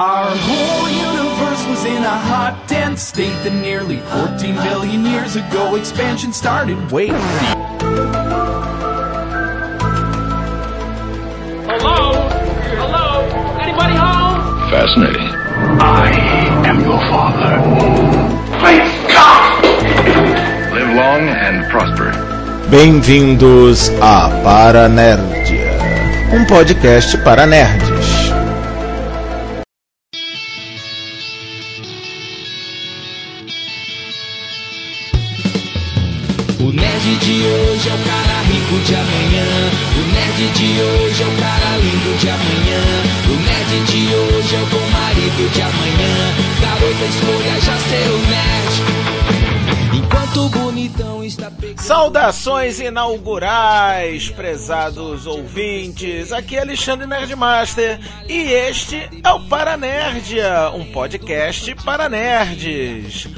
Our whole universe was in a hot, dense state that nearly 14 billion years ago expansion started. Wait. Hello? Hello? Anybody home? Fascinating. I am your father. Great Scott! Live long and prosper. Bem-vindos a Paranerdia, um podcast para nerds. De amanhã. O nerd de hoje é o cara lindo de amanhã. O nerd de hoje é o bom marido de amanhã. Garota escolha já ser o nerd. Enquanto o bonitão está pegando. Saudações inaugurais, prezados ouvintes. Aqui é Alexandre Nerdmaster e este é o Paranerdia, um podcast para nerds.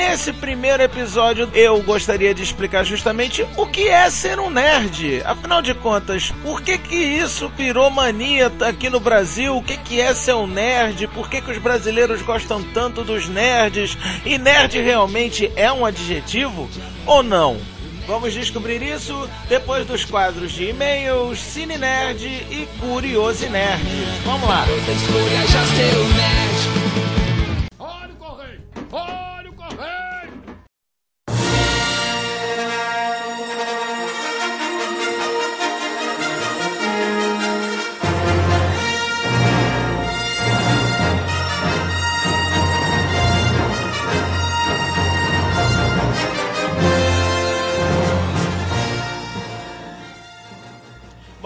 Nesse primeiro episódio, eu gostaria de explicar justamente o que é ser um nerd. Afinal de contas, por que que isso virou mania aqui no Brasil? O que que é ser um nerd? Por que que os brasileiros gostam tanto dos nerds? E nerd realmente é um adjetivo ou não? Vamos descobrir isso depois dos quadros de e-mails, Cine Nerd e Curioso Nerd. Vamos lá. Escolha já ser o nerd.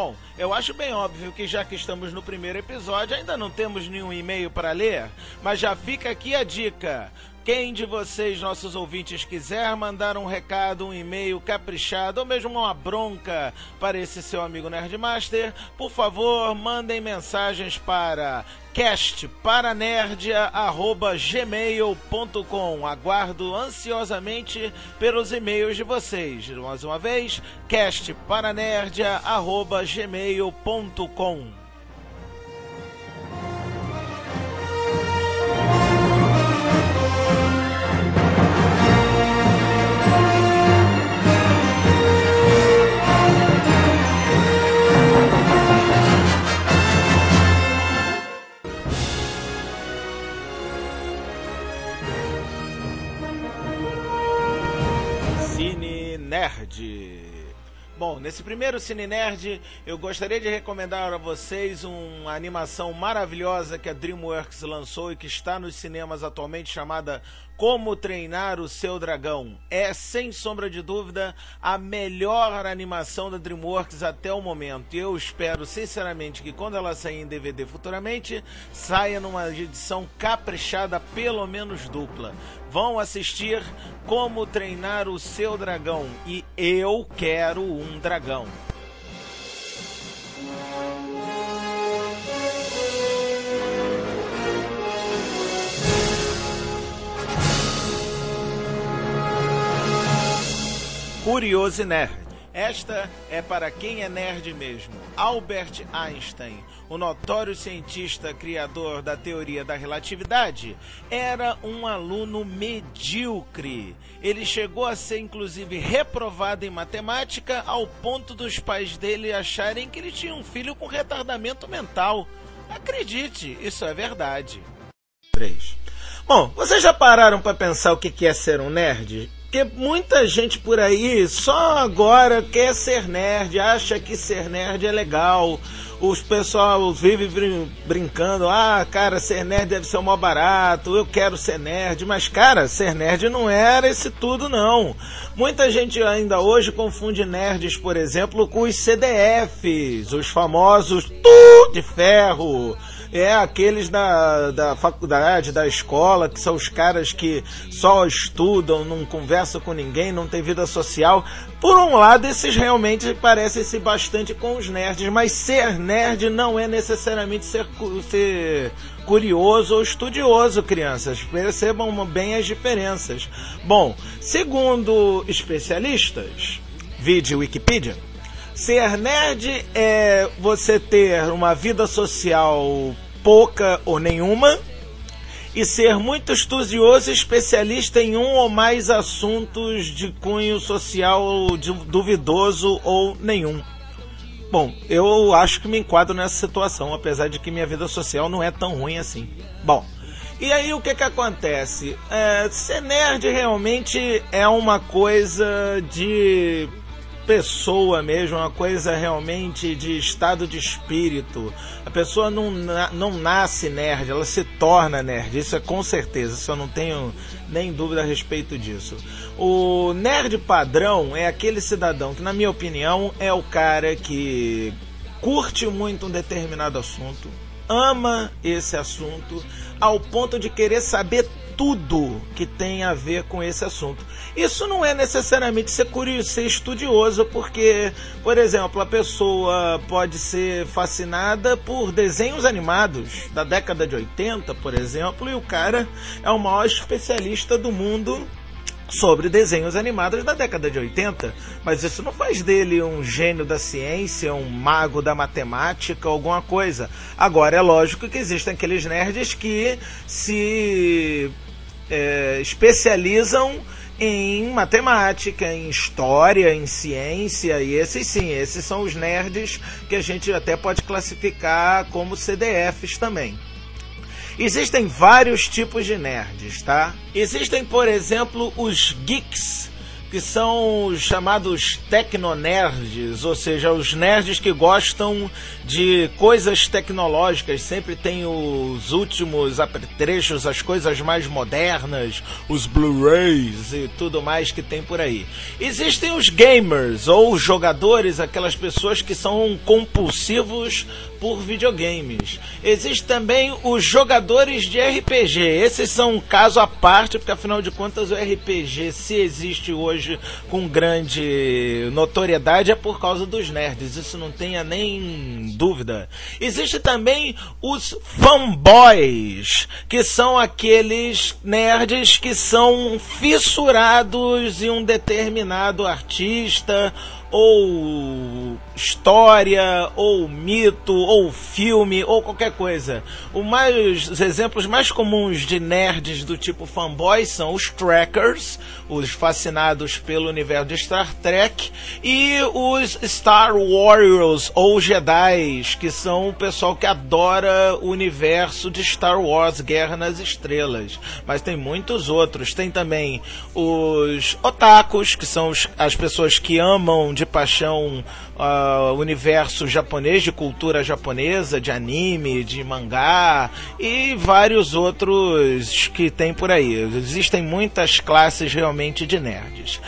Bom, eu acho bem óbvio que já que estamos no primeiro episódio, ainda não temos nenhum e-mail para ler, mas já fica aqui a dica. Quem de vocês, nossos ouvintes, quiser mandar um recado, um e-mail caprichado ou mesmo uma bronca para esse seu amigo Nerdmaster, por favor, mandem mensagens para castparanerdia.gmail.com Aguardo ansiosamente pelos e-mails de vocês. Mais uma vez, castparanerdia.gmail.com Nerd. Bom, nesse primeiro Cine Nerd, eu gostaria de recomendar a vocês uma animação maravilhosa que a DreamWorks lançou e que está nos cinemas atualmente, chamada Como Treinar o Seu Dragão. É, sem sombra de dúvida, a melhor animação da DreamWorks até o momento. E eu espero, sinceramente, que quando ela sair em DVD futuramente, saia numa edição caprichada, pelo menos dupla. Vão assistir Como Treinar o Seu Dragão. E eu quero um dragão. Curioso Nerd. Esta é para quem é nerd mesmo. Albert Einstein, o notório cientista criador da teoria da relatividade, era um aluno medíocre. Ele chegou a ser inclusive reprovado em matemática ao ponto dos pais dele acharem que ele tinha um filho com retardamento mental. Acredite, isso é verdade. 3. Bom, vocês já pararam para pensar o que é ser um nerd? Porque muita gente por aí só agora quer ser nerd, acha que ser nerd é legal. Os pessoal vive brin- brincando, ah, cara, ser nerd deve ser o maior barato, eu quero ser nerd, mas cara, ser nerd não era esse tudo não. Muita gente ainda hoje confunde nerds, por exemplo, com os CDFs, os famosos tu de ferro. É aqueles da, da faculdade, da escola, que são os caras que só estudam, não conversam com ninguém, não tem vida social. Por um lado, esses realmente parecem-se bastante com os nerds, mas ser nerd não é necessariamente ser, ser curioso ou estudioso, crianças. Percebam bem as diferenças. Bom, segundo especialistas, vide Wikipedia, Ser nerd é você ter uma vida social pouca ou nenhuma, e ser muito estudioso e especialista em um ou mais assuntos de cunho social duvidoso ou nenhum. Bom, eu acho que me enquadro nessa situação, apesar de que minha vida social não é tão ruim assim. Bom, e aí o que que acontece? É, ser nerd realmente é uma coisa de pessoa mesmo, uma coisa realmente de estado de espírito. A pessoa não, não nasce nerd, ela se torna nerd, isso é com certeza, isso eu não tenho nem dúvida a respeito disso. O nerd padrão é aquele cidadão que, na minha opinião, é o cara que curte muito um determinado assunto, ama esse assunto, ao ponto de querer saber tudo que tem a ver com esse assunto. Isso não é necessariamente ser curioso, ser estudioso, porque, por exemplo, a pessoa pode ser fascinada por desenhos animados da década de 80, por exemplo, e o cara é o maior especialista do mundo sobre desenhos animados da década de 80, mas isso não faz dele um gênio da ciência, um mago da matemática, alguma coisa. Agora é lógico que existem aqueles nerds que se é, especializam em matemática, em história, em ciência, e esses sim, esses são os nerds que a gente até pode classificar como CDFs também. Existem vários tipos de nerds, tá? Existem, por exemplo, os geeks, que são os chamados tecnonerds, ou seja, os nerds que gostam de coisas tecnológicas, sempre tem os últimos apetrechos, as coisas mais modernas, os Blu-rays e tudo mais que tem por aí. Existem os gamers ou jogadores, aquelas pessoas que são compulsivos por videogames. Existem também os jogadores de RPG. Esses são um caso à parte, porque afinal de contas o RPG, se existe hoje com grande notoriedade, é por causa dos nerds. Isso não tenha nem dúvida. Existe também os fanboys, que são aqueles nerds que são fissurados em um determinado artista ou história, ou mito, ou filme, ou qualquer coisa. Mais, os exemplos mais comuns de nerds do tipo fanboy são os trackers, os fascinados pelo universo de Star Trek, e os Star Warriors, ou Jedi, que são o pessoal que adora o universo de Star Wars, Guerra nas Estrelas. Mas tem muitos outros. Tem também os otakus, que são os, as pessoas que amam de paixão uh, universo japonês, de cultura japonesa, de anime, de mangá e vários outros que tem por aí. Existem muitas classes realmente de nerds.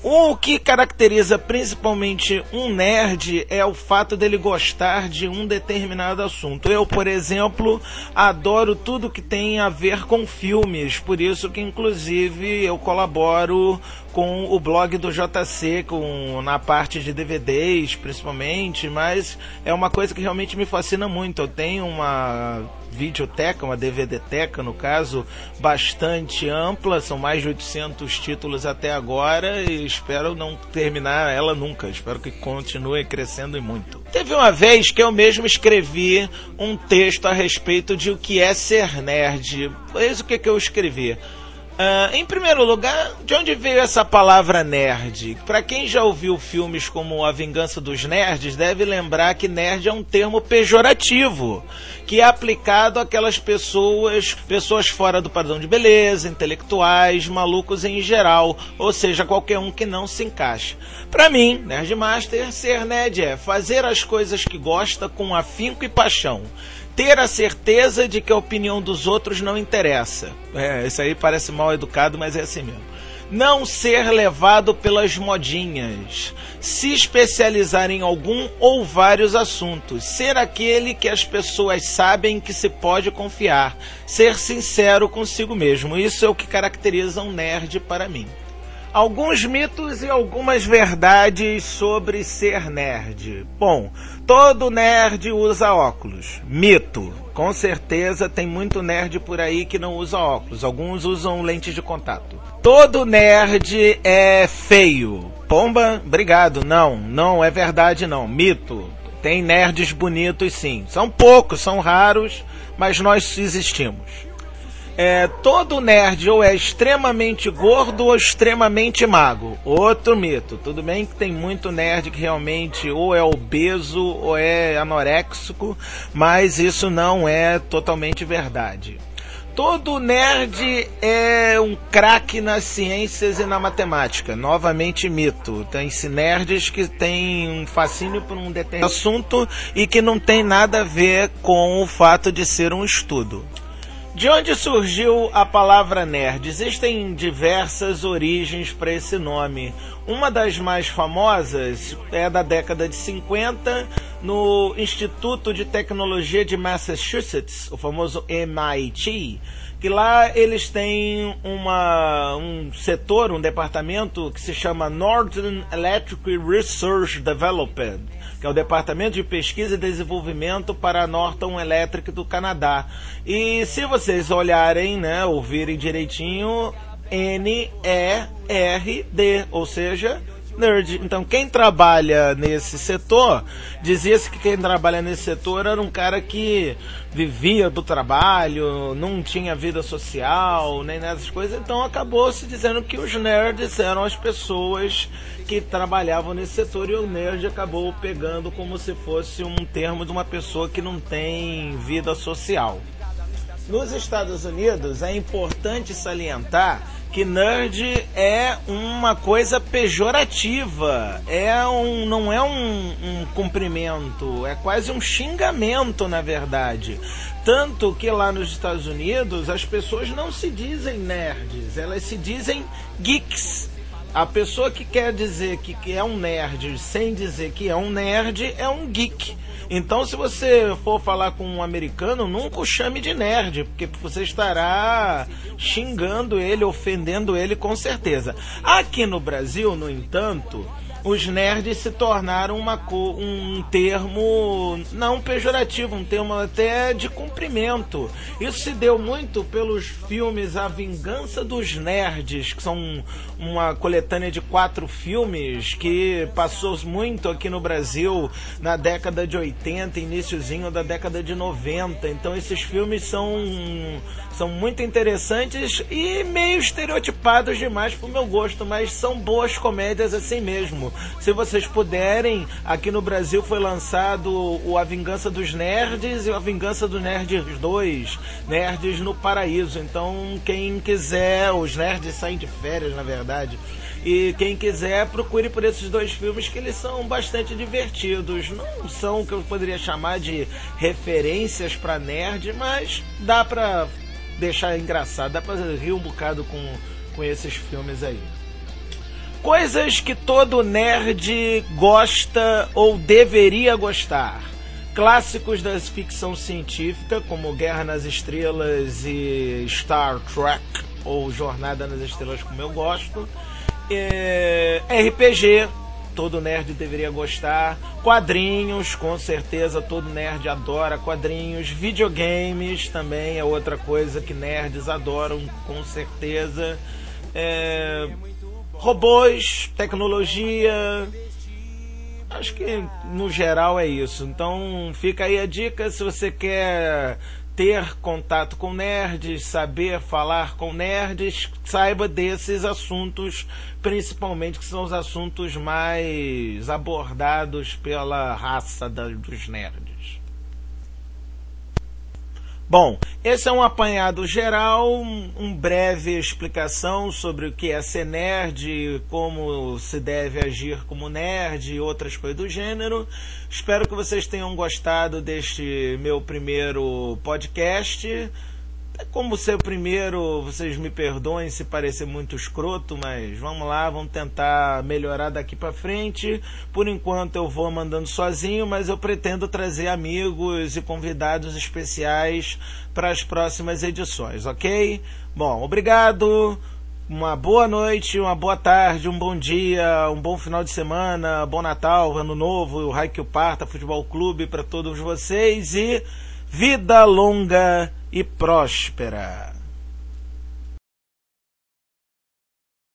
O que caracteriza principalmente um nerd é o fato dele gostar de um determinado assunto. Eu, por exemplo, adoro tudo que tem a ver com filmes, por isso que inclusive eu colaboro com o blog do JC, com, na parte de DVDs principalmente, mas é uma coisa que realmente me fascina muito. Eu tenho uma videoteca, uma DVDteca no caso, bastante ampla, são mais de 800 títulos até agora e espero não terminar ela nunca, espero que continue crescendo e muito. Teve uma vez que eu mesmo escrevi um texto a respeito de o que é ser nerd. Eis o que, que eu escrevi. Uh, em primeiro lugar, de onde veio essa palavra nerd? Para quem já ouviu filmes como A Vingança dos Nerds, deve lembrar que nerd é um termo pejorativo, que é aplicado àquelas pessoas, pessoas fora do padrão de beleza, intelectuais, malucos em geral, ou seja, qualquer um que não se encaixa. Para mim, Nerdmaster, ser nerd é fazer as coisas que gosta com afinco e paixão ter a certeza de que a opinião dos outros não interessa. É, isso aí parece mal educado, mas é assim mesmo. Não ser levado pelas modinhas. Se especializar em algum ou vários assuntos. Ser aquele que as pessoas sabem que se pode confiar. Ser sincero consigo mesmo. Isso é o que caracteriza um nerd para mim alguns mitos e algumas verdades sobre ser nerd. Bom, todo nerd usa óculos. Mito. Com certeza tem muito nerd por aí que não usa óculos. Alguns usam lentes de contato. Todo nerd é feio. Pomba, obrigado. Não, não é verdade não. Mito. Tem nerds bonitos sim. São poucos, são raros, mas nós existimos é, todo nerd ou é extremamente gordo ou extremamente magro. Outro mito. Tudo bem que tem muito nerd que realmente ou é obeso ou é anoréxico, mas isso não é totalmente verdade. Todo nerd é um craque nas ciências e na matemática. Novamente mito. Tem nerds que têm um fascínio por um determinado assunto e que não tem nada a ver com o fato de ser um estudo. De onde surgiu a palavra nerd? Existem diversas origens para esse nome. Uma das mais famosas é da década de 50, no Instituto de Tecnologia de Massachusetts, o famoso MIT, que lá eles têm uma, um setor, um departamento que se chama Northern Electric Research Development que é o Departamento de Pesquisa e Desenvolvimento para a Norton Electric do Canadá. E se vocês olharem, né, ouvirem direitinho, N-E-R-D, ou seja, nerd. Então, quem trabalha nesse setor, dizia-se que quem trabalha nesse setor era um cara que vivia do trabalho, não tinha vida social, nem nessas coisas. Então, acabou se dizendo que os nerds eram as pessoas que trabalhavam nesse setor e o nerd acabou pegando como se fosse um termo de uma pessoa que não tem vida social. Nos Estados Unidos é importante salientar que nerd é uma coisa pejorativa, é um, não é um, um cumprimento, é quase um xingamento na verdade. Tanto que lá nos Estados Unidos as pessoas não se dizem nerds, elas se dizem geeks. A pessoa que quer dizer que, que é um nerd sem dizer que é um nerd é um geek. Então, se você for falar com um americano, nunca o chame de nerd, porque você estará xingando ele, ofendendo ele com certeza. Aqui no Brasil, no entanto, os nerds se tornaram uma, um termo não pejorativo, um termo até de cumprimento. Isso se deu muito pelos filmes A Vingança dos Nerds, que são uma coletânea de quatro filmes que passou muito aqui no Brasil na década de 80, iníciozinho da década de 90. Então esses filmes são são muito interessantes e meio estereotipados demais pro meu gosto, mas são boas comédias assim mesmo. Se vocês puderem, aqui no Brasil foi lançado o A Vingança dos Nerds e A Vingança dos Nerds 2, Nerds no Paraíso. Então, quem quiser, os nerds saem de férias, na verdade. E quem quiser, procure por esses dois filmes que eles são bastante divertidos. Não são o que eu poderia chamar de referências para nerd, mas dá para deixar engraçado, dá pra rir um bocado com, com esses filmes aí. Coisas que todo nerd gosta ou deveria gostar. Clássicos da ficção científica, como Guerra nas Estrelas e Star Trek, ou Jornada nas Estrelas, como eu gosto. É, RPG, todo nerd deveria gostar. Quadrinhos, com certeza todo nerd adora quadrinhos. Videogames também é outra coisa que nerds adoram, com certeza. É... Robôs, tecnologia. Acho que no geral é isso. Então fica aí a dica se você quer ter contato com nerds, saber falar com nerds, saiba desses assuntos, principalmente que são os assuntos mais abordados pela raça dos nerds. Bom, esse é um apanhado geral, um breve explicação sobre o que é ser nerd, como se deve agir como nerd e outras coisas do gênero. Espero que vocês tenham gostado deste meu primeiro podcast. É como ser o primeiro, vocês me perdoem se parecer muito escroto, mas vamos lá, vamos tentar melhorar daqui para frente. Por enquanto eu vou mandando sozinho, mas eu pretendo trazer amigos e convidados especiais para as próximas edições, ok? Bom, obrigado. Uma boa noite, uma boa tarde, um bom dia, um bom final de semana, bom Natal, Ano Novo, o Raikyu Parta Futebol Clube para todos vocês e vida longa e próspera.